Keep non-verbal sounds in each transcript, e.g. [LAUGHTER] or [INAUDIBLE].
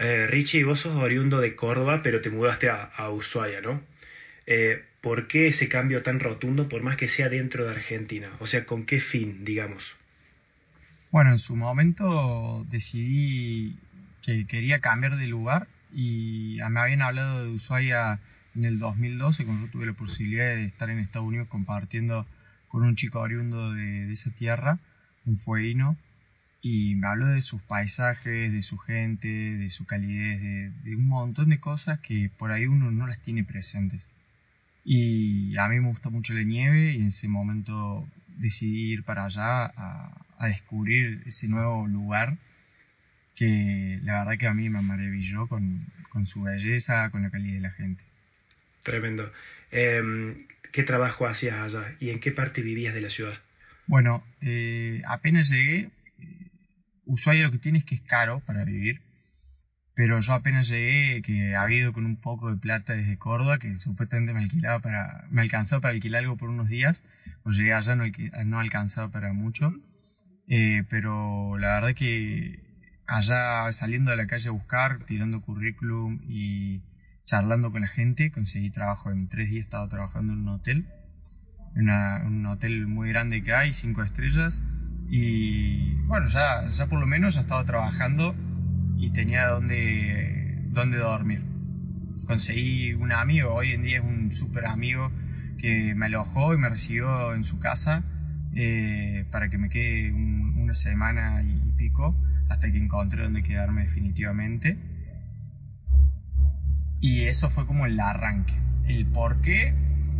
Eh, Richie, vos sos oriundo de Córdoba, pero te mudaste a, Ushuaia, ¿no? Eh, ¿Por qué ese cambio tan rotundo, por más que sea dentro de Argentina? O sea, ¿con qué fin, digamos? Bueno, en su momento decidí que quería cambiar de lugar y me habían hablado de Ushuaia en el 2012 cuando yo tuve la posibilidad de estar en Estados Unidos compartiendo con un chico oriundo de, esa tierra, un fueguino, y me habló de sus paisajes, de su gente, de su calidez, de, un montón de cosas que por ahí uno no las tiene presentes. Y a mí me gusta mucho la nieve y en ese momento decidí ir para allá a, a descubrir ese nuevo lugar que la verdad que a mí me maravilló con, con su belleza, con la calidad de la gente. Tremendo. Em, ¿Qué trabajo hacías allá y en qué parte vivías de la ciudad? Bueno, eh, apenas llegué, eh, Ushuaia lo que tiene es que es caro para vivir, pero yo apenas llegué, que había ido con un poco de plata desde Córdoba, que supuestamente me alquilaba para, me alcanzó para alquilar algo por unos días, pues llegué allá no, no alcanzaba para mucho, eh, pero la verdad que allá saliendo de la calle a buscar, tirando currículum y charlando con la gente, conseguí trabajo en tres días, estaba trabajando en un hotel, un hotel muy grande que hay, cinco estrellas, y bueno, ya, ya por lo menos ya estaba trabajando y tenía donde, donde dormir. Conseguí un amigo, hoy en día es un súper amigo que me alojó y me recibió en su casa eh, para que me quede una semana y pico hasta que encontré donde quedarme definitivamente. Y eso fue como el arranque. El por qué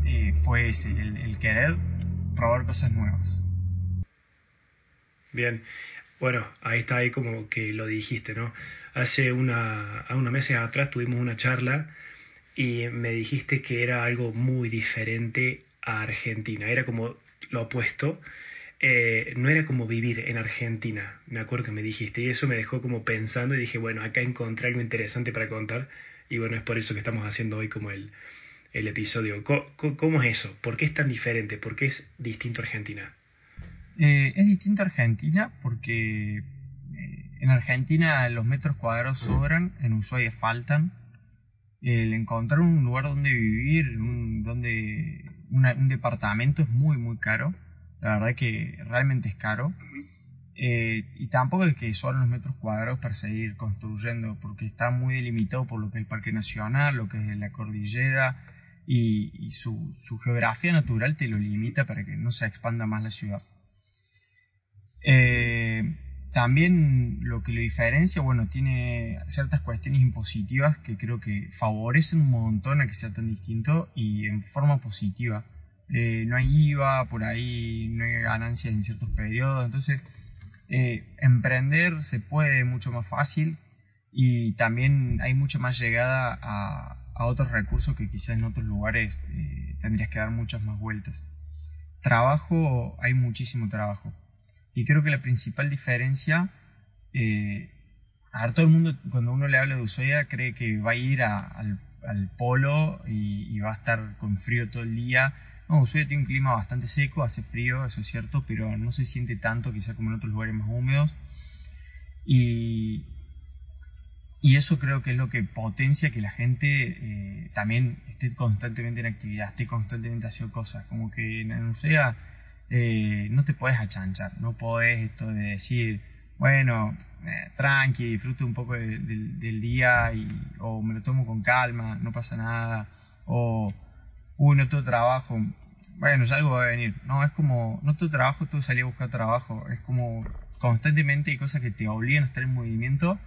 eh, fue ese, el, querer probar cosas nuevas. Bien, bueno, ahí está, ahí como que lo dijiste, ¿no? Hace una, unos meses atrás tuvimos una charla y me dijiste que era algo muy diferente a Argentina, era como lo opuesto eh, no era como vivir en Argentina, me acuerdo que me dijiste, y eso me dejó como pensando y dije, bueno, acá encontré algo interesante para contar, y bueno, es por eso que estamos haciendo hoy como el, el episodio. ¿Cómo, es eso? ¿Por qué es tan diferente? ¿Por qué es distinto a Argentina? Eh, es distinto a Argentina porque eh, en Argentina los metros cuadrados sobran, en Ushuaia faltan. El encontrar un lugar donde vivir, un, donde un departamento es muy, muy caro la verdad que realmente es caro. Eh, y tampoco es que son los metros cuadrados para seguir construyendo, porque está muy delimitado por lo que es el Parque Nacional, lo que es la cordillera, y, su, geografía natural te lo limita para que no se expanda más la ciudad. Eh, también lo que lo diferencia, bueno, tiene ciertas cuestiones impositivas que creo que favorecen un montón a que sea tan distinto y en forma positiva. Eh, no hay IVA, por ahí no hay ganancias en ciertos periodos, entonces eh, emprender se puede mucho más fácil y también hay mucha más llegada a, otros recursos que quizás en otros lugares tendrías que dar muchas más vueltas. Trabajo, hay muchísimo trabajo. Y creo que la principal diferencia, a ver, todo el mundo cuando uno le habla de Ushuaia cree que va a ir al, polo y, va a estar con frío todo el día no, Ushuaia tiene un clima bastante seco, hace frío, eso es cierto, pero no se siente tanto quizá como en otros lugares más húmedos. Y, eso creo que es lo que potencia que la gente eh, también esté constantemente en actividad, esté constantemente haciendo cosas. Como que en Ushuaia eh, no te puedes achanchar, no puedes esto de decir, bueno, eh, tranqui, disfruto un poco del día y, o me lo tomo con calma, no pasa nada, o uy, no tengo trabajo, bueno, ya algo va a venir. No, es como, no tengo trabajo, tú salí a buscar trabajo. Es como constantemente hay cosas que te obligan a estar en movimiento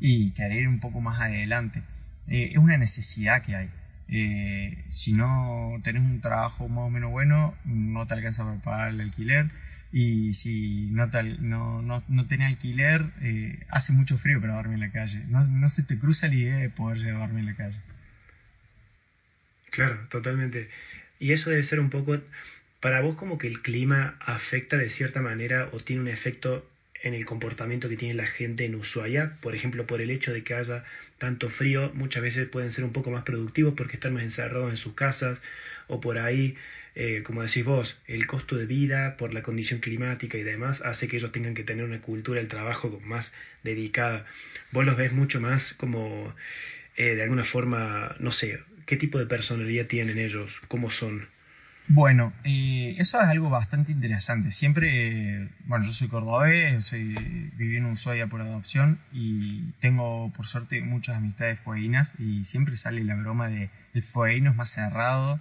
y querer ir un poco más adelante. Eh, es una necesidad que hay. Eh, si no tenés un trabajo más o menos bueno, no te alcanza para pagar el alquiler. Y si no, no, no, no tenés alquiler, eh, hace mucho frío para dormir en la calle. No, no se te cruza la idea de poder llevarme en la calle. Claro, totalmente. Y eso debe ser un poco, para vos como que el clima afecta de cierta manera o tiene un efecto en el comportamiento que tiene la gente en Ushuaia, por ejemplo, por el hecho de que haya tanto frío, muchas veces pueden ser un poco más productivos porque están más encerrados en sus casas, o por ahí, eh, como decís vos, el costo de vida por la condición climática y demás hace que ellos tengan que tener una cultura del trabajo más dedicada. Vos los ves mucho más como, eh, de alguna forma, no sé, ¿qué tipo de personalidad tienen ellos? ¿Cómo son? Bueno, eh, eso es algo bastante interesante. Siempre, bueno, yo soy cordobés, soy, viví en Ushuaia por adopción y tengo por suerte muchas amistades fueguinas y siempre sale la broma de el fueguino es más cerrado.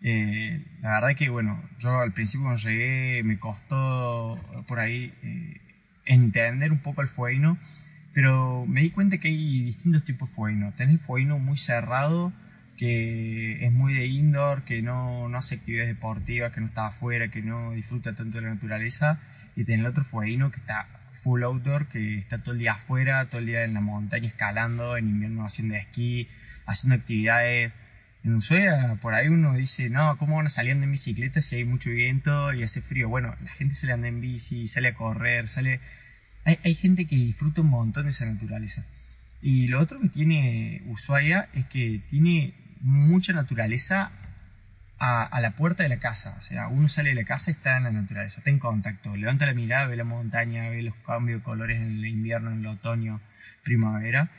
Eh, la verdad que, bueno, yo al principio cuando llegué me costó por ahí eh, entender un poco el fueguino, pero me di cuenta que hay distintos tipos de fueguino. Tenés el fueguino muy cerrado, que es muy de indoor, que no, no hace actividades deportivas, que no está afuera, que no disfruta tanto de la naturaleza, y tiene el otro fueguino que está full outdoor, que está todo el día afuera, todo el día en la montaña escalando, en invierno haciendo esquí, haciendo actividades. En Ushuaia, por ahí uno dice, no, ¿cómo van a salir en bicicleta si hay mucho viento y hace frío? Bueno, la gente sale anda en bici, sale a correr, sale... Hay, hay gente que disfruta un montón de esa naturaleza. Y lo otro que tiene Ushuaia es que tiene mucha naturaleza a, la puerta de la casa. O sea, uno sale de la casa y está en la naturaleza, está en contacto. Levanta la mirada, ve la montaña, ve los cambios de colores en el invierno, en el otoño, primavera.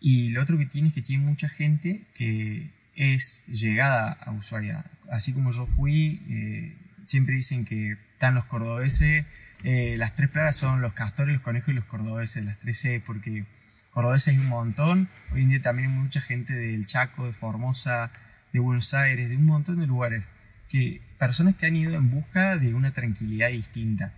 Y lo otro que tiene es que tiene mucha gente que es llegada a Ushuaia. Así como yo fui, eh, siempre dicen que están los cordobeses. Eh, las tres plagas son los castores, los conejos y los cordobeses, las tres C, porque cordobeses hay un montón. Hoy en día también hay mucha gente del Chaco, de Formosa, de Buenos Aires, de un montón de lugares. Que, personas que han ido en busca de una tranquilidad distinta.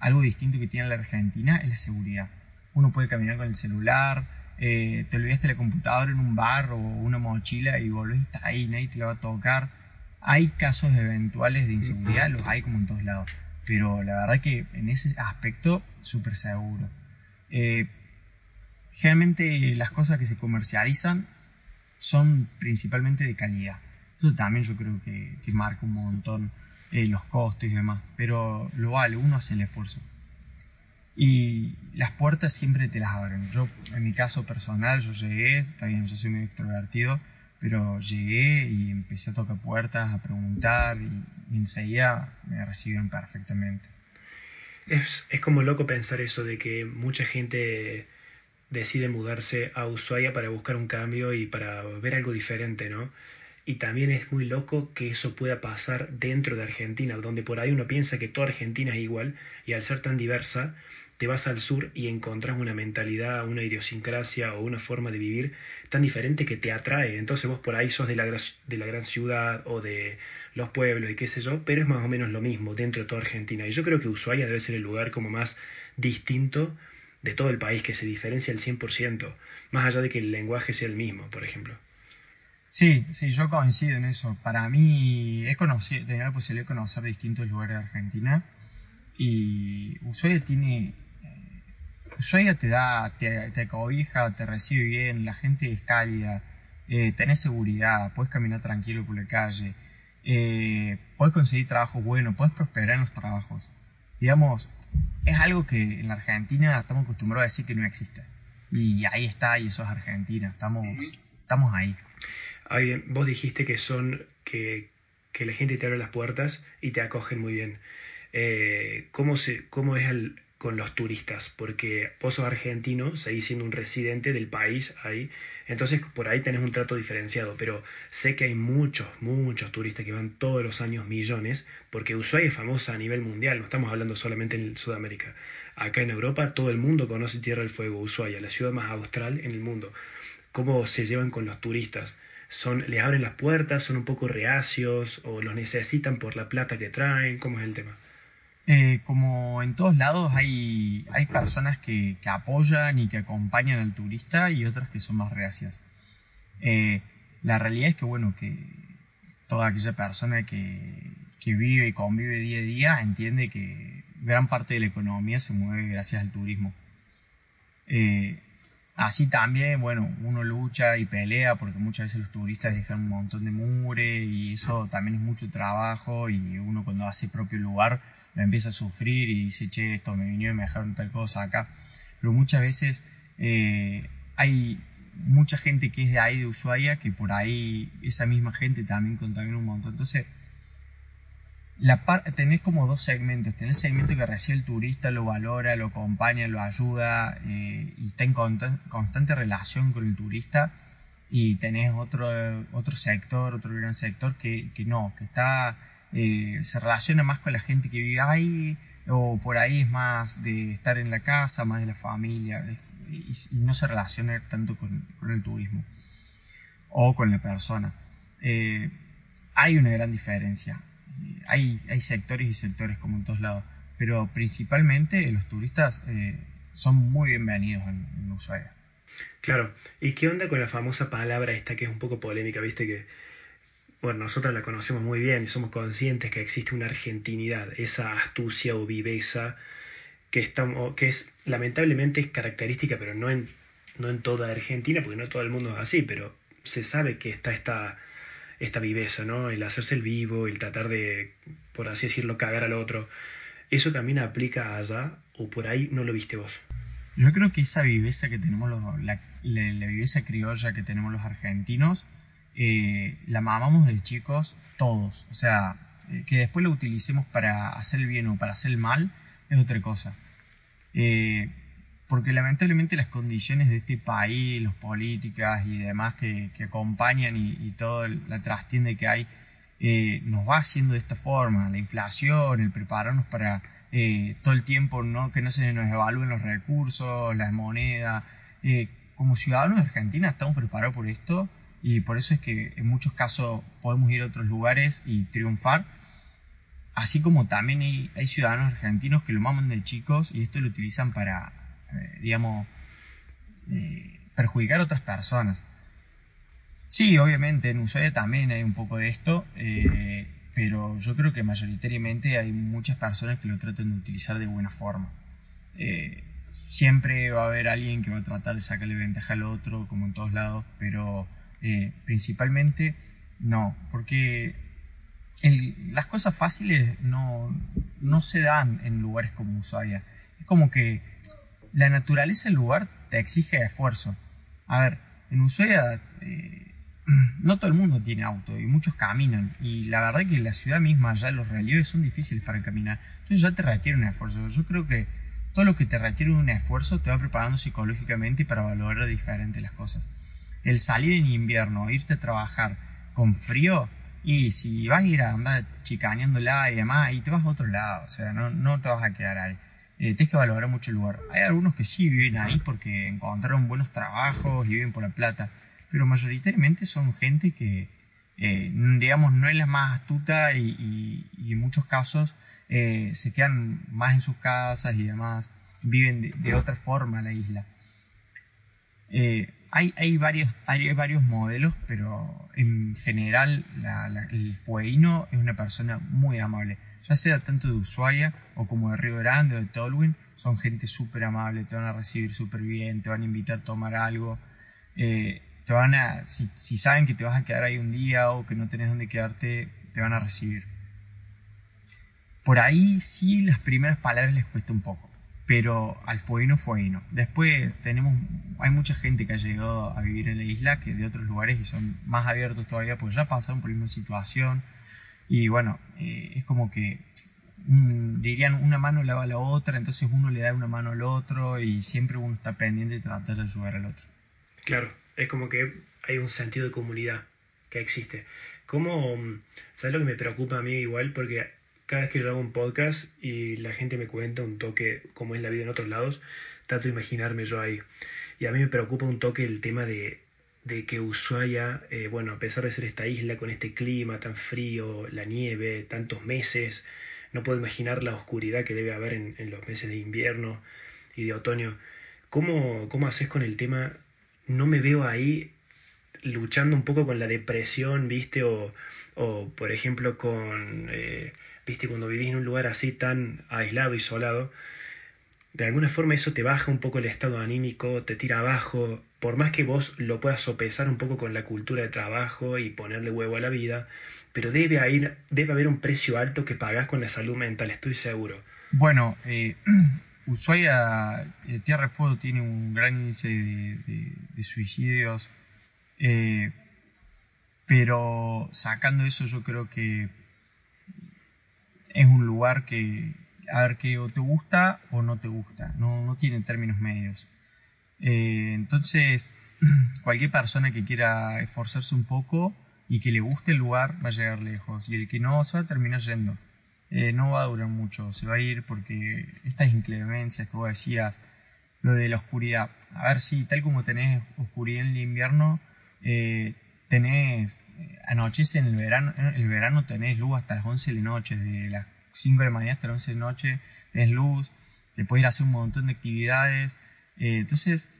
Algo distinto que tiene la Argentina es la seguridad. Uno puede caminar con el celular, eh, te olvidaste la computadora en un bar o una mochila y volvés y está ahí, nadie te la va a tocar. Hay casos eventuales de inseguridad, los hay como en todos lados. Pero la verdad que en ese aspecto, súper seguro. Eh, generalmente las cosas que se comercializan son principalmente de calidad. Eso también yo creo que, marca un montón eh, los costos y demás, pero lo vale, uno hace el esfuerzo. Y las puertas siempre te las abren. Yo, en mi caso personal, yo llegué, está bien, yo soy muy extrovertido, pero llegué y empecé a tocar puertas, a preguntar y, enseguida me recibieron perfectamente. Es, es como loco pensar eso de que mucha gente decide mudarse a Ushuaia para buscar un cambio y para ver algo diferente, ¿no? Y también es muy loco que eso pueda pasar dentro de Argentina, donde por ahí uno piensa que toda Argentina es igual y al ser tan diversa, te vas al sur y encontrás una mentalidad, una idiosincrasia o una forma de vivir tan diferente que te atrae. Entonces vos por ahí sos de la, de la gran ciudad o de los pueblos y qué sé yo, pero es más o menos lo mismo dentro de toda Argentina. Y yo creo que Ushuaia debe ser el lugar como más distinto de todo el país que se diferencia al 100%, más allá de que el lenguaje sea el mismo, por ejemplo. Sí, sí, yo coincido en eso. Para mí he conocido, tenido la posibilidad de conocer distintos lugares de Argentina y Ushuaia tiene... Eh, Ushuaia te da, te, te, cobija, te recibe bien, la gente es cálida, eh, tenés seguridad, puedes caminar tranquilo por la calle, eh, puedes conseguir trabajo bueno, puedes prosperar en los trabajos. Digamos, es algo que en la Argentina estamos acostumbrados a decir que no existe. Y ahí está, y eso es Argentina, estamos, estamos ahí. vos dijiste que son, que, que, la gente te abre las puertas y te acogen muy bien. Eh, ¿cómo, se, ¿Cómo es el, con los turistas, porque vos sos argentino, seguís siendo un residente del país ahí, entonces por ahí tenés un trato diferenciado, pero sé que hay muchos, muchos turistas que van todos los años millones, porque Ushuaia es famosa a nivel mundial, no estamos hablando solamente en Sudamérica. Acá en Europa todo el mundo conoce Tierra del Fuego, Ushuaia, la ciudad más austral en el mundo. ¿Cómo se llevan con los turistas? Son, ¿Les abren las puertas? ¿Son un poco reacios? ¿O los necesitan por la plata que traen? ¿Cómo es el tema? Eh, como en todos lados hay, hay personas que, apoyan y que acompañan al turista y otras que son más reacias. Eh, la realidad es que, bueno, que toda aquella persona que, vive y convive día a día entiende que gran parte de la economía se mueve gracias al turismo. Eh, Así también, bueno, uno lucha y pelea porque muchas veces los turistas dejan un montón de mure y eso también es mucho trabajo y uno cuando hace propio lugar lo empieza a sufrir y dice, che, esto me vinieron y me dejaron tal cosa acá. Pero muchas veces eh, hay mucha gente que es de ahí, de Ushuaia, que por ahí esa misma gente también contamina un montón. Entonces, la tenés como dos segmentos. Tenés el segmento que recibe el turista, lo valora, lo acompaña, lo ayuda eh, y está en constante relación con el turista. Y tenés otro, otro sector, otro gran sector que, que no, que está eh, se relaciona más con la gente que vive ahí o por ahí es más de estar en la casa, más de la familia y, no se relaciona tanto con, el turismo o con la persona. Eh, hay una gran diferencia. Hay, sectores y sectores como en todos lados, pero principalmente los turistas eh, son muy bienvenidos en, en Ushuaia. Claro, ¿y qué onda con la famosa palabra esta que es un poco polémica, viste que bueno, nosotros la conocemos muy bien y somos conscientes que existe una argentinidad, esa astucia o viveza que, estamos, que es lamentablemente es característica, pero no en, no en toda Argentina, porque no todo el mundo es así, pero se sabe que está esta, esta viveza, ¿no? El hacerse el vivo, el tratar de, por así decirlo, cagar al otro. ¿Eso también aplica allá o por ahí no lo viste vos? Yo creo que esa viveza que tenemos, los, la, viveza criolla que tenemos los argentinos, eh, la mamamos de chicos todos. O sea, eh, que después la utilicemos para hacer el bien o para hacer el mal es otra cosa. Eh, porque lamentablemente las condiciones de este país, las políticas y demás que, acompañan y, toda la trastienda que hay, nos va haciendo de esta forma. La inflación, el prepararnos para todo el tiempo no que no se nos evalúen los recursos, las monedas. como ciudadanos de Argentina estamos preparados por esto y por eso es que en muchos casos podemos ir a otros lugares y triunfar. Así como también hay, ciudadanos argentinos que lo maman de chicos y esto lo utilizan para, eh, digamos, eh, perjudicar a otras personas. Sí, obviamente en Ushuaia también hay un poco de esto, eh, pero yo creo que mayoritariamente hay muchas personas que lo tratan de utilizar de buena forma. siempre va a haber alguien que va a tratar de sacarle ventaja al otro, como en todos lados, pero principalmente no, porque las cosas fáciles no, no se dan en lugares como Ushuaia. Es como que la naturaleza del lugar te exige esfuerzo. A ver, en Ushuaia eh, [CLEARS THROAT] no todo el mundo tiene auto y muchos caminan. Y la verdad que la ciudad misma ya los relieves son difíciles para caminar. Entonces ya te requiere un esfuerzo. Yo creo que todo lo que te requiere un esfuerzo te va preparando psicológicamente para valorar diferente las cosas el salir en invierno, irte a trabajar con frío, y si vas a ir a andar chicaneándola y demás, y te vas a otro lado, o sea, no, no te vas a quedar ahí. Eh, tienes que valorar mucho el lugar. Hay algunos que sí viven ahí porque encontraron buenos trabajos y viven por la plata, pero mayoritariamente son gente que, eh, digamos, no es la más astuta y, en muchos casos eh, se quedan más en sus casas y demás, viven de, otra forma la isla. Eh, hay, hay, varios, hay varios modelos, pero en general el fueguino es una persona muy amable. Ya sea tanto de Ushuaia o como de Río Grande o de Tolwyn, son gente súper amable, te van a recibir súper bien, te van a invitar a tomar algo. Eh, te van a, si, saben que te vas a quedar ahí un día o que no tenés dónde quedarte, te van a recibir. Por ahí sí las primeras palabras les cuesta un poco pero al fueguino fueguino. Después tenemos, hay mucha gente que ha llegado a vivir en la isla que de otros lugares y son más abiertos todavía, pues ya pasaron por la misma situación y bueno, eh, es como que dirían una mano lava la otra, entonces uno le da una mano al otro y siempre uno está pendiente de tratar de ayudar al otro. Claro, es como que hay un sentido de comunidad que existe. ¿Cómo, ¿Sabes lo que me preocupa a mí igual? Porque cada vez que yo hago un podcast y la gente me cuenta un toque como es la vida en otros lados, trato de imaginarme yo ahí. Y a mí me preocupa un toque el tema de, de que Ushuaia, eh, bueno, a pesar de ser esta isla con este clima tan frío, la nieve, tantos meses, no puedo imaginar la oscuridad que debe haber en, en los meses de invierno y de otoño. ¿Cómo, ¿Cómo haces con el tema? No me veo ahí luchando un poco con la depresión, ¿viste? O, o por ejemplo, con... Eh, viste, cuando vivís en un lugar así tan aislado, isolado, de alguna forma eso te baja un poco el estado anímico, te tira abajo, por más que vos lo puedas sopesar un poco con la cultura de trabajo y ponerle huevo a la vida, pero debe haber, debe haber un precio alto que pagás con la salud mental, estoy seguro. Bueno, eh, [CLEARS THROAT] Ushuaia, eh, Tierra de Fuego tiene un gran índice de, suicidios, eh, pero sacando eso yo creo que es un lugar que, a ver, que o te gusta o no te gusta, no, no tiene términos medios. Eh, entonces, [CLEARS THROAT] cualquier persona que quiera esforzarse un poco y que le guste el lugar va a llegar lejos y el que no se va a terminar yendo. Eh, no va a durar mucho, se va a ir porque estas inclemencias que vos decías, lo de la oscuridad, a ver si tal como tenés oscuridad en el invierno, eh, tenés, anochece en el verano, en el verano tenés luz hasta las 11 de la noche, de las 5 de la mañana hasta las 11 de la noche, tenés luz, te puedes ir a hacer un montón de actividades, eh, entonces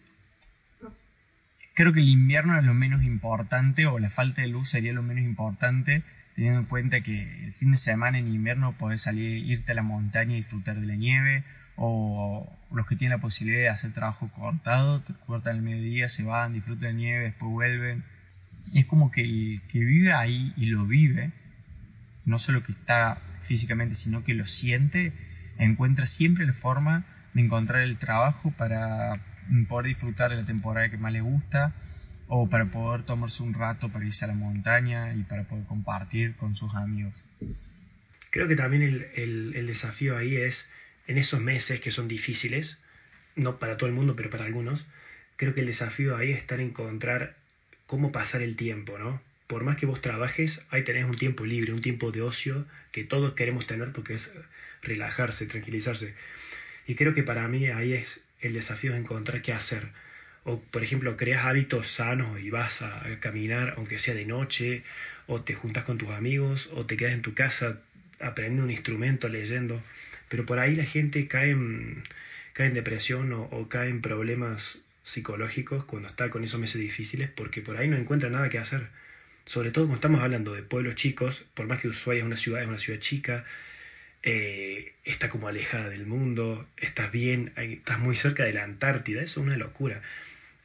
creo que el invierno es lo menos importante o la falta de luz sería lo menos importante teniendo en cuenta que el fin de semana en invierno podés salir, irte a la montaña y disfrutar de la nieve, o los que tienen la posibilidad de hacer trabajo cortado, cortan el mediodía, se van, disfrutan de la nieve, después vuelven. Es como que el que vive ahí y lo vive, no solo que está físicamente, sino que lo siente, encuentra siempre la forma de encontrar el trabajo para poder disfrutar de la temporada que más le gusta, o para poder tomarse un rato para irse a la montaña y para poder compartir con sus amigos. Creo que también el, el, desafío ahí es, en esos meses que son difíciles, no para todo el mundo, pero para algunos, creo que el desafío ahí es estar encontrar cómo pasar el tiempo, ¿no? Por más que vos trabajes, ahí tenés un tiempo libre, un tiempo de ocio que todos queremos tener porque es relajarse, tranquilizarse. Y creo que para mí ahí es el desafío de encontrar qué hacer o por ejemplo creas hábitos sanos y vas a caminar aunque sea de noche, o te juntas con tus amigos, o te quedas en tu casa aprendiendo un instrumento, leyendo, pero por ahí la gente cae en, cae en depresión o, cae en problemas psicológicos cuando está con esos meses difíciles, porque por ahí no encuentra nada que hacer. Sobre todo cuando estamos hablando de pueblos chicos, por más que Ushuaia es una ciudad, es una ciudad chica, eh, está como alejada del mundo, estás bien, estás muy cerca de la Antártida, eso es una locura.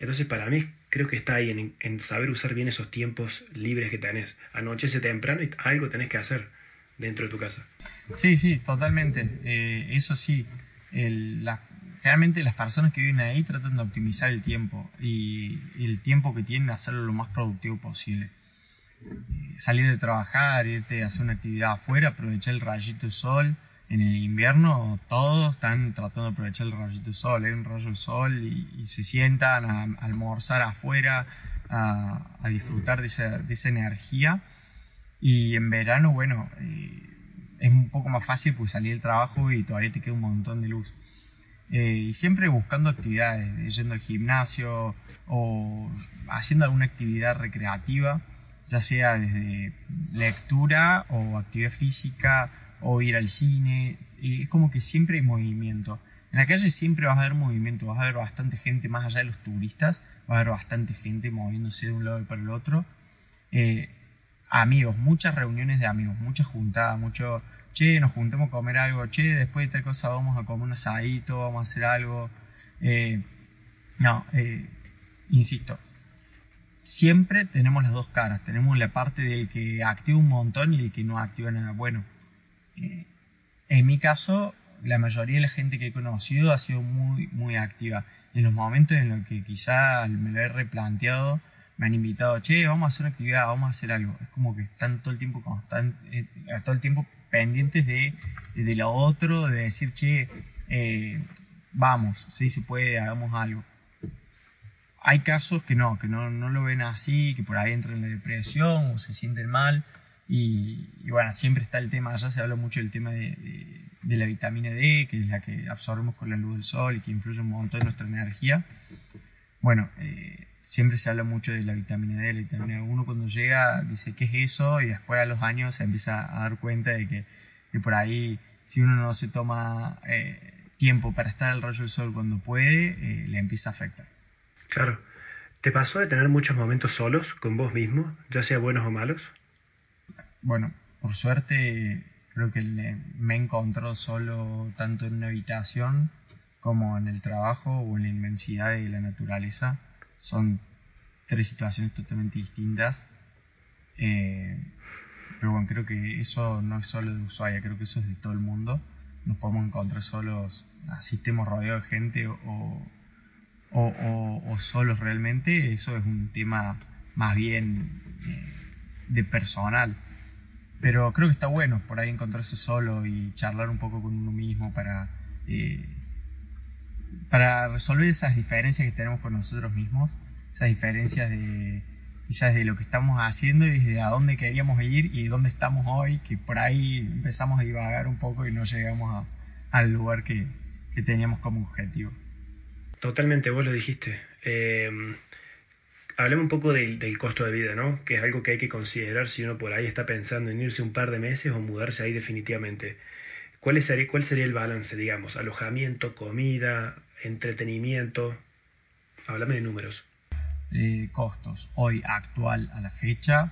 Entonces para mí creo que está ahí en, saber usar bien esos tiempos libres que tenés. Anochece temprano y algo tenés que hacer dentro de tu casa. Sí, sí, totalmente. Eh, eso sí, el, generalmente las personas que viven ahí tratan de optimizar el tiempo y, el tiempo que tienen hacerlo lo más productivo posible. Salir de trabajar, irte a hacer una actividad afuera, aprovechar el rayito de sol, en el invierno todos están tratando de aprovechar el rayito de sol, hay un rayo de sol y, se sientan a, almorzar afuera, a, disfrutar de esa, de esa, energía. Y en verano, bueno, eh, es un poco más fácil pues salir del trabajo y todavía te queda un montón de luz. Eh, y siempre buscando actividades, yendo al gimnasio o haciendo alguna actividad recreativa, ya sea desde lectura o actividad física o ir al cine, es como que siempre hay movimiento. En la calle siempre vas a ver movimiento, vas a ver bastante gente, más allá de los turistas, vas a ver bastante gente moviéndose de un lado para el otro. Eh, amigos, muchas reuniones de amigos, muchas juntadas, mucho, che, nos juntemos a comer algo, che, después de tal cosa vamos a comer un asadito, vamos a hacer algo. Eh, no, eh, insisto, siempre tenemos las dos caras, tenemos la parte del que activa un montón y el que no activa nada. Bueno, eh, en mi caso, la mayoría de la gente que he conocido ha sido muy, muy activa. En los momentos en los que quizá me lo he replanteado, me han invitado, che, vamos a hacer una actividad, vamos a hacer algo. Es como que están todo el tiempo eh, todo el tiempo pendientes de, de lo otro, de decir, che, eh, vamos, sí se puede, hagamos algo. Hay casos que no, que no, no lo ven así, que por ahí entran en la depresión o se sienten mal. Y, bueno, siempre está el tema, ya se habla mucho del tema de, la vitamina D, que es la que absorbemos con la luz del sol y que influye un montón en nuestra energía. Bueno, eh, siempre se habla mucho de la vitamina D, la vitamina D. Uno cuando llega dice, ¿qué es eso? Y después a los años se empieza a dar cuenta de que, por ahí, si uno no se toma eh, tiempo para estar al rayo del sol cuando puede, eh, le empieza a afectar. Claro. ¿Te pasó de tener muchos momentos solos con vos mismo, ya sea buenos o malos? bueno, por suerte creo que me encontró solo tanto en una habitación como en el trabajo o en la inmensidad de la naturaleza, son tres situaciones totalmente distintas. Eh, pero bueno, creo que eso no es solo de Ushuaia, creo que eso es de todo el mundo. Nos podemos encontrar solos, así estemos rodeados de gente o, o, solos realmente, eso es un tema más bien eh, de personal. Pero creo que está bueno por ahí encontrarse solo y charlar un poco con uno mismo para, eh, para resolver esas diferencias que tenemos con nosotros mismos, esas diferencias de quizás de lo que estamos haciendo y de a dónde queríamos ir y dónde estamos hoy, que por ahí empezamos a divagar un poco y no llegamos al lugar que, que teníamos como objetivo. Totalmente, vos lo dijiste. Eh, hablemos un poco del, costo de vida, ¿no? Que es algo que hay que considerar si uno por ahí está pensando en irse un par de meses o mudarse ahí definitivamente. ¿Cuál sería, cuál sería el balance, digamos? Alojamiento, comida, entretenimiento. Háblame de números. Eh, costos. Hoy, actual, a la fecha,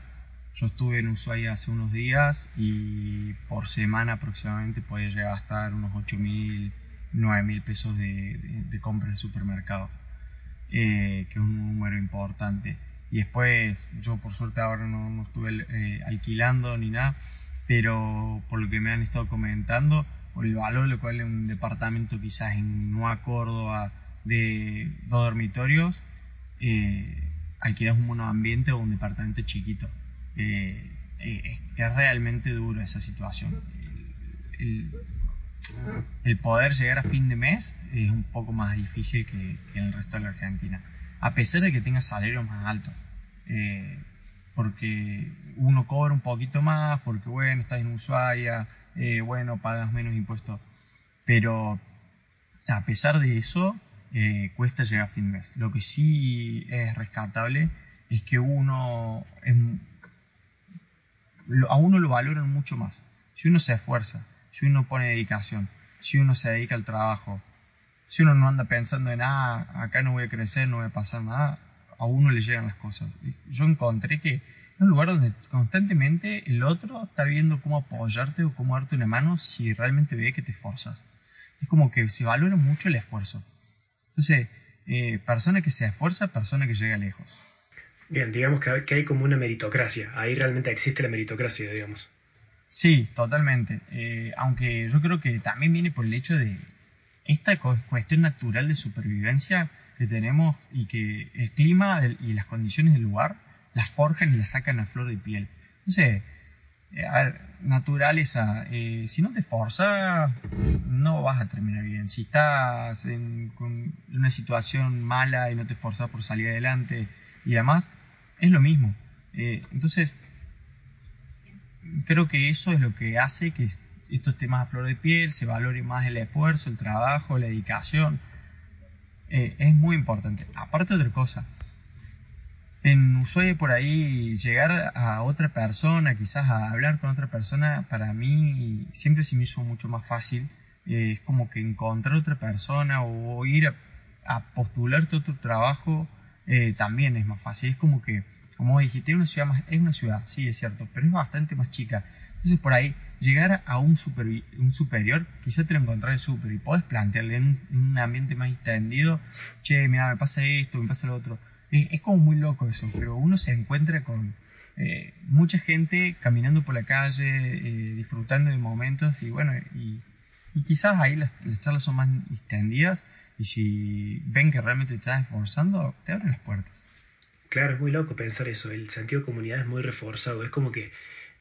yo estuve en Ushuaia hace unos días y por semana aproximadamente podía llegar a estar unos 8.000 9 mil pesos de, en el supermercado, eh, que es un número importante. Y después, yo por suerte ahora no, estuve eh, alquilando ni nada, pero por lo que me han estado comentando, por el valor lo cual un departamento quizás en Nueva Córdoba de dos dormitorios, eh, alquilas un monoambiente o un departamento chiquito. Eh, es realmente duro esa situación. Poder llegar a fin de mes es un poco más difícil que, en el resto de la Argentina, a pesar de que tenga salarios más altos. Eh, porque uno cobra un poquito más, porque bueno, estás en Ushuaia, eh, bueno, pagas menos impuestos. Pero a pesar de eso, eh, cuesta llegar a fin de mes. Lo que sí es rescatable es que uno a uno lo valoran mucho más. Si uno se esfuerza, si uno pone dedicación, si uno se dedica al trabajo, si uno no anda pensando en, ah, acá no voy a crecer, no voy a pasar nada, a uno le llegan las cosas. Yo encontré que es un lugar donde constantemente el otro está viendo cómo apoyarte o cómo darte una mano si realmente ve que te esforzas. Es como que se valora mucho el esfuerzo. Entonces, eh, persona que se esfuerza, persona que llega lejos. Bien, digamos que hay como una meritocracia. Ahí realmente existe la meritocracia, digamos. Sí, totalmente. Eh, aunque yo creo que también viene por el hecho de esta cuestión natural de supervivencia que tenemos y que el clima y las condiciones del lugar las forjan y las sacan a flor de piel. Entonces, eh, a ver, naturaleza, eh, si no te forza, no vas a terminar bien. Si estás en una situación mala y no te forzas por salir adelante y demás, es lo mismo. entonces, creo que eso es lo que hace que estos temas a flor de piel se valore más el esfuerzo, el trabajo, la dedicación. Eh, es muy importante. Aparte otra cosa, en Ushuaia por ahí llegar a otra persona, quizás a hablar con otra persona, para mí siempre se me hizo mucho más fácil. Es como que encontrar otra persona o ir a, a postularte otro trabajo eh, también es más fácil. Es como que como dijiste, es una ciudad, más, es una ciudad, sí, es cierto, pero es bastante más chica. Entonces, por ahí, llegar a un, un superior, quizá te lo encontrás súper y podés plantearle en un, ambiente más extendido, che, mira, me pasa esto, me pasa lo otro. Es, como muy loco eso, pero uno se encuentra con eh, mucha gente caminando por la calle, eh, disfrutando de momentos y bueno, y, quizás ahí las, las, charlas son más extendidas y si ven que realmente te estás esforzando, te abren las puertas. Claro, es muy loco pensar eso. El sentido de comunidad es muy reforzado. Es como que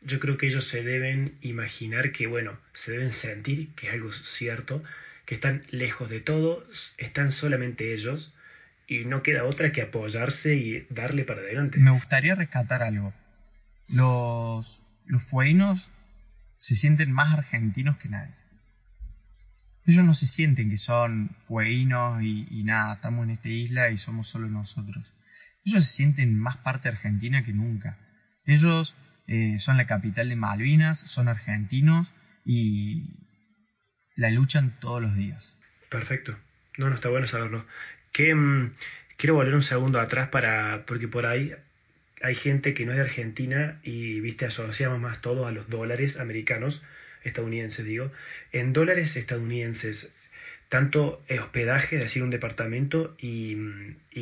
yo creo que ellos se deben imaginar que, bueno, se deben sentir, que es algo cierto, que están lejos de todo, están solamente ellos y no queda otra que apoyarse y darle para adelante. Me gustaría rescatar algo. Los, los fueinos se sienten más argentinos que nadie. Ellos no se sienten que son fueinos y, nada, estamos en esta isla y somos solo nosotros ellos se sienten más parte argentina que nunca. Ellos eh, son la capital de Malvinas, son argentinos y la luchan todos los días. Perfecto. No, no está bueno saberlo. Que, mm, quiero volver un segundo atrás para porque por ahí hay gente que no es de Argentina y viste asociamos más todo a los dólares americanos, estadounidenses digo. En dólares estadounidenses, tanto hospedaje, es decir, un departamento y,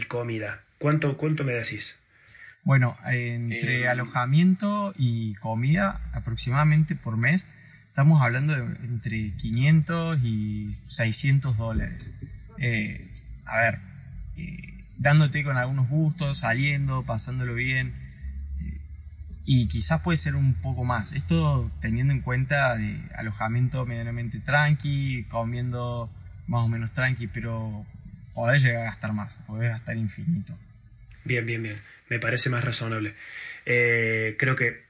comida. ¿Cuánto, ¿Cuánto me decís? Bueno, entre eh, alojamiento y comida, aproximadamente por mes, estamos hablando de entre 500 y 600 dólares. Eh, a ver, eh, dándote con algunos gustos, saliendo, pasándolo bien. Y quizás puede ser un poco más. Esto teniendo en cuenta de alojamiento medianamente tranqui, comiendo más o menos tranqui, pero podés llegar a gastar más, podés gastar infinito. Bien, bien, bien. Me parece más razonable. Eh, creo que,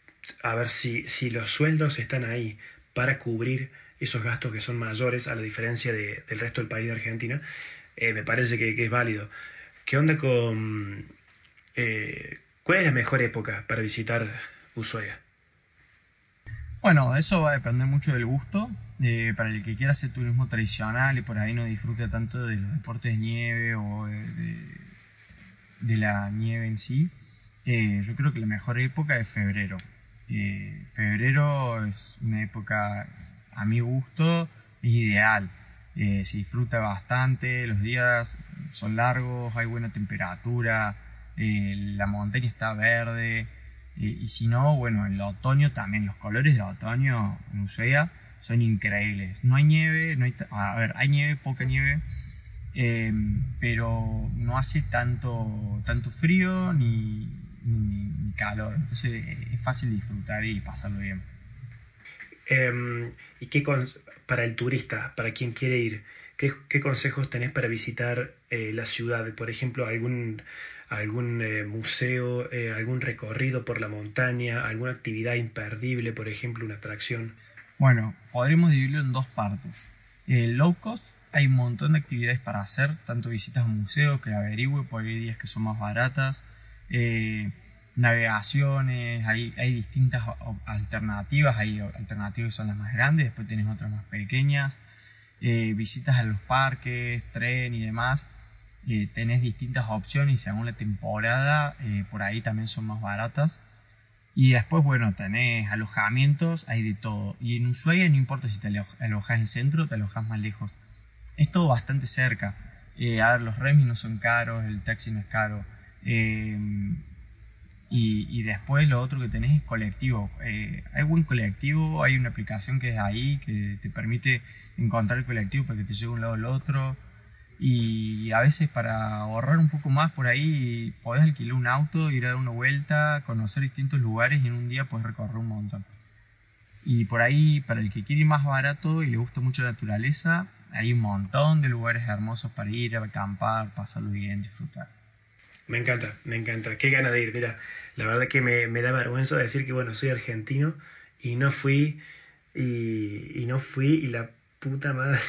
a ver, si, si los sueldos están ahí para cubrir esos gastos que son mayores a la diferencia de, del resto del país de Argentina, eh, me parece que, es válido. ¿Qué onda con... Eh, ¿Cuál es la mejor época para visitar Ushuaia? Bueno, eso va a depender mucho del gusto. Eh, para el que quiera hacer turismo tradicional y por ahí no disfrute tanto de los deportes de nieve o de, la nieve en sí, yo creo que la mejor época es febrero. febrero es una época, a mi gusto, ideal. Eh, se disfruta bastante, los días son largos, hay buena temperatura, eh, la montaña está verde, eh, y si no, bueno, el otoño también, los colores de otoño en Ushuaia son increíbles. No hay nieve, no hay, a ver, hay nieve, poca nieve, pero no hace tanto, tanto frío ni, ni, calor, entonces es fácil disfrutar y pasarlo bien. Em, ¿Y qué para el turista, para quien quiere ir, qué, consejos tenés para visitar eh, la ciudad? Por ejemplo, algún, algún eh, museo, eh, algún recorrido por la montaña, alguna actividad imperdible, por ejemplo, una atracción. Bueno, podríamos dividirlo en dos partes. Low cost, hay un montón de actividades para hacer, tanto visitas a museos que averigüe, por hay días que son más baratas navegaciones, hay, hay distintas alternativas, hay alternativas que son las más grandes, después tienes otras más pequeñas, eh, visitas a los parques, tren y demás, eh, tenés distintas opciones y según la temporada, eh, por ahí también son más baratas. Y después, bueno, tenés alojamientos, hay de todo. Y en Ushuaia no importa si te alojas en el centro o te alojas más lejos. Es todo bastante cerca. a ver, los remis no son caros, el taxi no es caro. Y, después lo otro que tenés es colectivo. Eh, hay buen colectivo, hay una aplicación que es ahí que te permite encontrar el colectivo para que te lleve un lado al otro. Y a veces para ahorrar un poco más por ahí podés alquilar un auto, ir a dar una vuelta, conocer distintos lugares y en un día podés recorrer un montón. Y por ahí, para el que quiere ir más barato y le gusta mucho la naturaleza, hay un montón de lugares hermosos para ir, a acampar, pasarlo bien, disfrutar. Me encanta, me encanta. Qué gana de ir. Mira, la verdad que me, da vergüenza decir que, bueno, soy argentino y no fui, y, no fui, y la puta madre.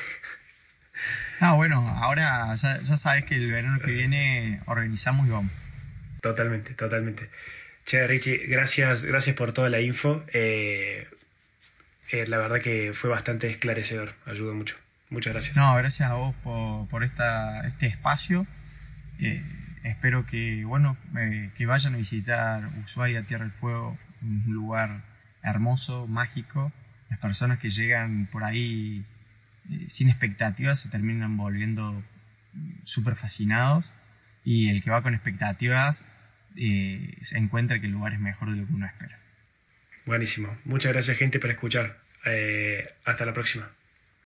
[LAUGHS] Ah, bueno, ahora ya, sabes que el verano que viene organizamos y vamos. Totalmente, totalmente. Che, Richie, gracias, gracias por toda la info. Eh, eh, la verdad que fue bastante esclarecedor, ayudó mucho. Muchas gracias. No, gracias a vos por, por esta, este espacio. Eh, espero que, bueno, que vayan a visitar Ushuaia, Tierra del Fuego, un lugar hermoso, mágico. Las personas que llegan por ahí eh, sin expectativas se terminan volviendo súper fascinados y el que va con expectativas eh, se encuentra que el lugar es mejor de lo que uno espera. Buenísimo. Muchas gracias gente por escuchar. hasta la próxima.